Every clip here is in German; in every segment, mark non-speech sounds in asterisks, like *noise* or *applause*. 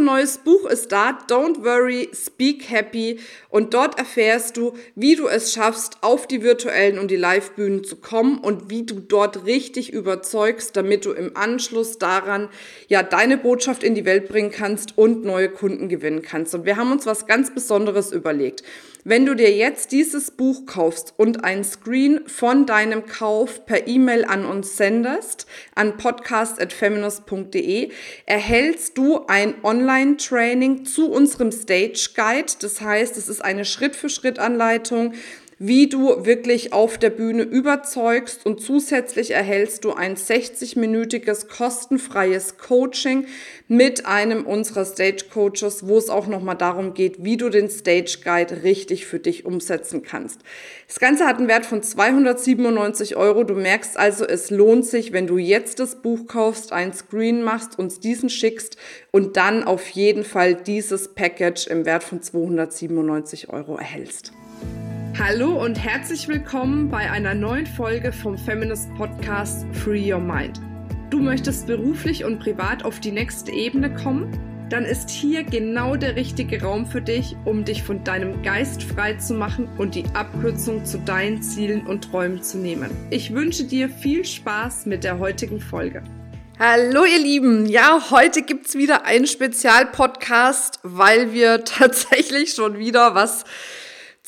Unser neues Buch ist da, Don't Worry, Speak Happy. Und dort erfährst du, wie du es schaffst, auf die virtuellen und die Live-Bühnen zu kommen und wie du dort richtig überzeugst, damit du im Anschluss daran ja deine Botschaft in die Welt bringen kannst und neue Kunden gewinnen kannst. Und wir haben uns was ganz Besonderes überlegt. Wenn du dir jetzt dieses Buch kaufst und ein Screen von deinem Kauf per E-Mail an uns sendest, an podcast.feminist.de, erhältst du ein Online-Training zu unserem Stage Guide. Das heißt, es ist eine Schritt-für-Schritt-Anleitung, wie du wirklich auf der Bühne überzeugst und zusätzlich erhältst du ein 60-minütiges kostenfreies Coaching mit einem unserer Stage Coaches, wo es auch nochmal darum geht, wie du den Stage Guide richtig für dich umsetzen kannst. Das Ganze hat einen Wert von 297 Euro. Du merkst also, es lohnt sich, wenn du jetzt das Buch kaufst, ein Screen machst, uns diesen schickst und dann auf jeden Fall dieses Package im Wert von 297 Euro erhältst. Hallo und herzlich willkommen bei einer neuen Folge vom Feminist Podcast Free Your Mind. Du möchtest beruflich und privat auf die nächste Ebene kommen? Dann ist hier genau der richtige Raum für dich, um dich von deinem Geist frei zu machen und die Abkürzung zu deinen Zielen und Träumen zu nehmen. Ich wünsche dir viel Spaß mit der heutigen Folge. Hallo ihr Lieben, ja, heute gibt's wieder einen Spezialpodcast, weil wir *laughs* tatsächlich schon wieder was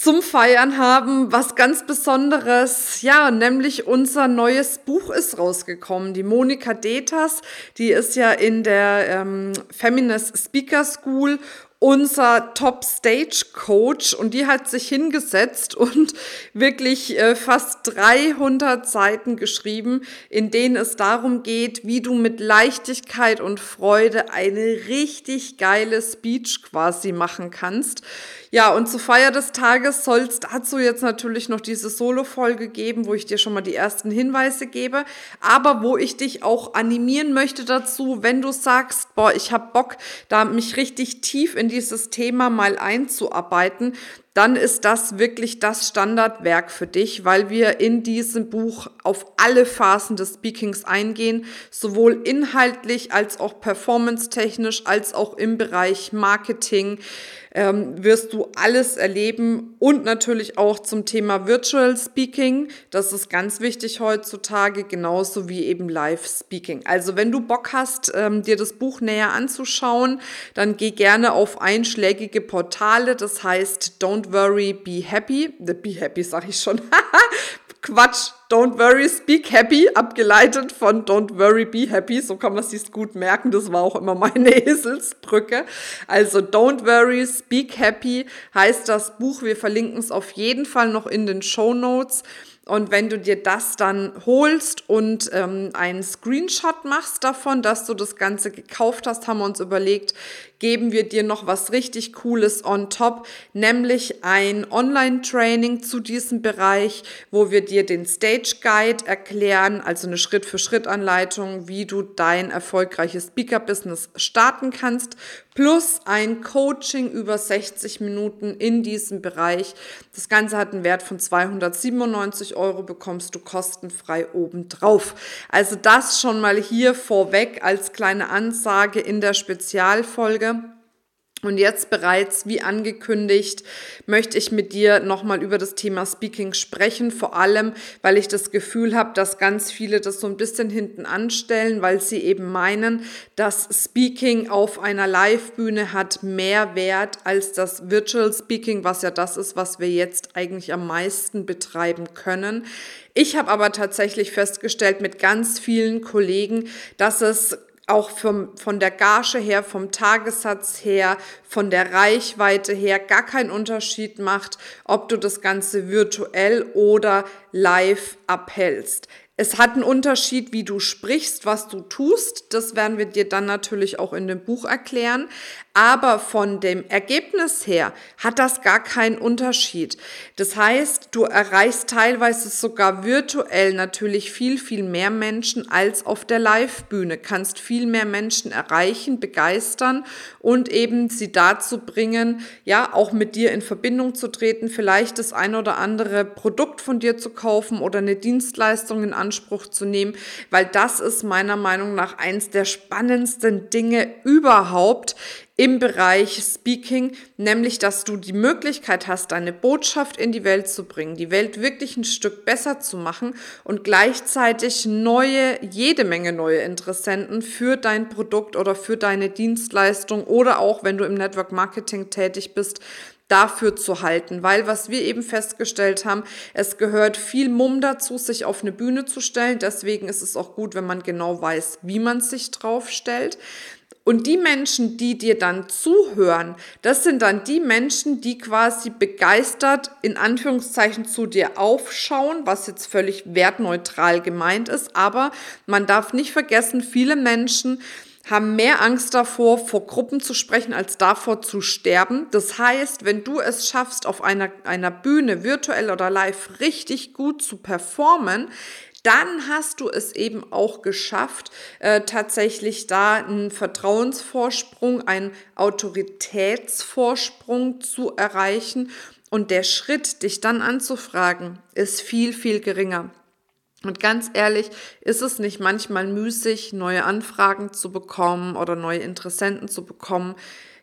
zum Feiern haben, was ganz Besonderes. Ja, nämlich unser neues Buch ist rausgekommen. Die Monika Detas, die ist ja in der ähm, Feminist Speaker School unser Top Stage Coach und die hat sich hingesetzt und *laughs* wirklich äh, fast 300 Seiten geschrieben, in denen es darum geht, wie du mit Leichtigkeit und Freude eine richtig geile Speech quasi machen kannst. Ja, und zur Feier des Tages soll es dazu jetzt natürlich noch diese Solo-Folge geben, wo ich dir schon mal die ersten Hinweise gebe, aber wo ich dich auch animieren möchte dazu, wenn du sagst, boah, ich habe Bock, da mich richtig tief in dieses Thema mal einzuarbeiten, dann ist das wirklich das Standardwerk für dich, weil wir in diesem Buch auf alle Phasen des Speakings eingehen, sowohl inhaltlich als auch performance-technisch, als auch im Bereich Marketing, ähm, wirst du alles erleben und natürlich auch zum Thema Virtual Speaking. Das ist ganz wichtig heutzutage, genauso wie eben Live Speaking. Also wenn du Bock hast, ähm, dir das Buch näher anzuschauen, dann geh gerne auf einschlägige Portale. Das heißt Don't Worry, Be Happy. Be Happy sage ich schon. *laughs* Quatsch, Don't Worry, Speak Happy, abgeleitet von Don't Worry, Be Happy. So kann man sich gut merken. Das war auch immer meine *laughs* Eselsbrücke. Also Don't Worry, Speak Happy heißt das Buch. Wir verlinken es auf jeden Fall noch in den Show Notes. Und wenn du dir das dann holst und ähm, einen Screenshot machst davon, dass du das Ganze gekauft hast, haben wir uns überlegt, geben wir dir noch was richtig Cooles on top, nämlich ein Online-Training zu diesem Bereich, wo wir dir den Stage Guide erklären, also eine Schritt-für-Schritt-Anleitung, wie du dein erfolgreiches Speaker-Business starten kannst, plus ein Coaching über 60 Minuten in diesem Bereich. Das Ganze hat einen Wert von 297 Euro, bekommst du kostenfrei obendrauf. Also das schon mal hier vorweg als kleine Ansage in der Spezialfolge. Und jetzt bereits, wie angekündigt, möchte ich mit dir nochmal über das Thema Speaking sprechen, vor allem, weil ich das Gefühl habe, dass ganz viele das so ein bisschen hinten anstellen, weil sie eben meinen, dass Speaking auf einer Live-Bühne hat mehr Wert als das Virtual Speaking, was ja das ist, was wir jetzt eigentlich am meisten betreiben können. Ich habe aber tatsächlich festgestellt mit ganz vielen Kollegen, dass es auch vom, von der Gage her, vom Tagessatz her, von der Reichweite her gar keinen Unterschied macht, ob du das Ganze virtuell oder live abhältst. Es hat einen Unterschied, wie du sprichst, was du tust. Das werden wir dir dann natürlich auch in dem Buch erklären. Aber von dem Ergebnis her hat das gar keinen Unterschied. Das heißt, du erreichst teilweise sogar virtuell natürlich viel, viel mehr Menschen als auf der Live-Bühne. Kannst viel mehr Menschen erreichen, begeistern und eben sie dazu bringen, ja, auch mit dir in Verbindung zu treten, vielleicht das ein oder andere Produkt von dir zu kaufen oder eine Dienstleistung in Anspruch zu nehmen, weil das ist meiner Meinung nach eins der spannendsten Dinge überhaupt im Bereich Speaking, nämlich dass du die Möglichkeit hast, deine Botschaft in die Welt zu bringen, die Welt wirklich ein Stück besser zu machen und gleichzeitig neue, jede Menge neue Interessenten für dein Produkt oder für deine Dienstleistung oder auch wenn du im Network Marketing tätig bist, dafür zu halten, weil was wir eben festgestellt haben, es gehört viel Mumm dazu, sich auf eine Bühne zu stellen. Deswegen ist es auch gut, wenn man genau weiß, wie man sich drauf stellt. Und die Menschen, die dir dann zuhören, das sind dann die Menschen, die quasi begeistert in Anführungszeichen zu dir aufschauen, was jetzt völlig wertneutral gemeint ist. Aber man darf nicht vergessen, viele Menschen haben mehr Angst davor, vor Gruppen zu sprechen, als davor zu sterben. Das heißt, wenn du es schaffst, auf einer, einer Bühne, virtuell oder live, richtig gut zu performen, dann hast du es eben auch geschafft, äh, tatsächlich da einen Vertrauensvorsprung, einen Autoritätsvorsprung zu erreichen. Und der Schritt, dich dann anzufragen, ist viel, viel geringer. Und ganz ehrlich, ist es nicht manchmal müßig, neue Anfragen zu bekommen oder neue Interessenten zu bekommen?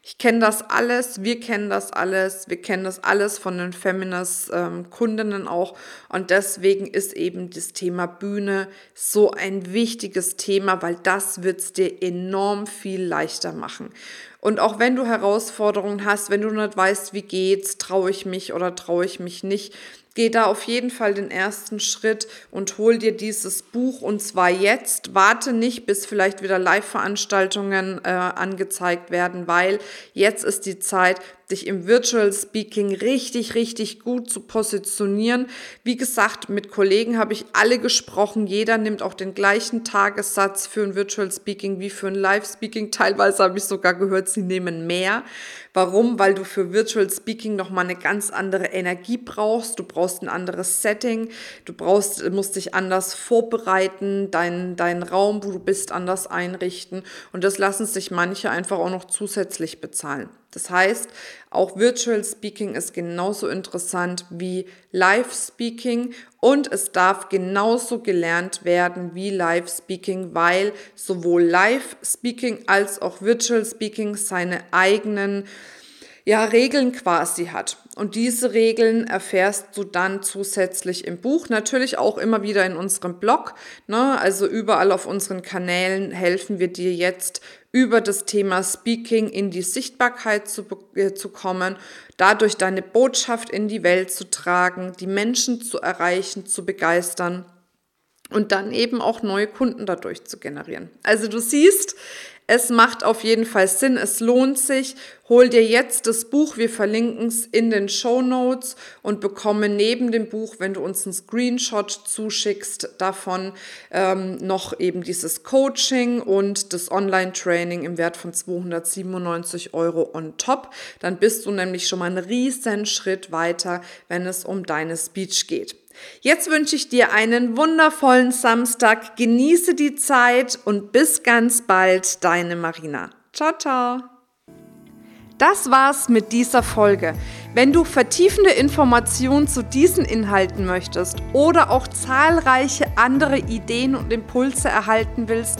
Ich kenne das alles, wir kennen das alles, wir kennen das alles von den Feminist-Kundinnen ähm, auch. Und deswegen ist eben das Thema Bühne so ein wichtiges Thema, weil das wird es dir enorm viel leichter machen. Und auch wenn du Herausforderungen hast, wenn du nicht weißt, wie geht's, traue ich mich oder traue ich mich nicht, Geh da auf jeden Fall den ersten Schritt und hol dir dieses Buch und zwar jetzt. Warte nicht, bis vielleicht wieder Live-Veranstaltungen äh, angezeigt werden, weil jetzt ist die Zeit, dich im Virtual Speaking richtig, richtig gut zu positionieren. Wie gesagt, mit Kollegen habe ich alle gesprochen. Jeder nimmt auch den gleichen Tagessatz für ein Virtual Speaking wie für ein Live Speaking. Teilweise habe ich sogar gehört, sie nehmen mehr. Warum? Weil du für Virtual Speaking nochmal eine ganz andere Energie brauchst. Du brauchst ein anderes Setting. Du brauchst, musst dich anders vorbereiten, deinen dein Raum, wo du bist, anders einrichten. Und das lassen sich manche einfach auch noch zusätzlich bezahlen. Das heißt, auch Virtual Speaking ist genauso interessant wie Live Speaking und es darf genauso gelernt werden wie Live Speaking, weil sowohl Live Speaking als auch Virtual Speaking seine eigenen ja, Regeln quasi hat. Und diese Regeln erfährst du dann zusätzlich im Buch, natürlich auch immer wieder in unserem Blog. Ne? Also überall auf unseren Kanälen helfen wir dir jetzt über das Thema Speaking in die Sichtbarkeit zu, äh, zu kommen, dadurch deine Botschaft in die Welt zu tragen, die Menschen zu erreichen, zu begeistern und dann eben auch neue Kunden dadurch zu generieren. Also du siehst, es macht auf jeden Fall Sinn, es lohnt sich. Hol dir jetzt das Buch, wir verlinken es in den Show Notes und bekomme neben dem Buch, wenn du uns einen Screenshot zuschickst, davon ähm, noch eben dieses Coaching und das Online-Training im Wert von 297 Euro on top. Dann bist du nämlich schon mal einen riesen Schritt weiter, wenn es um deine Speech geht. Jetzt wünsche ich dir einen wundervollen Samstag, genieße die Zeit und bis ganz bald, deine Marina. Ciao, ciao. Das war's mit dieser Folge. Wenn du vertiefende Informationen zu diesen Inhalten möchtest oder auch zahlreiche andere Ideen und Impulse erhalten willst,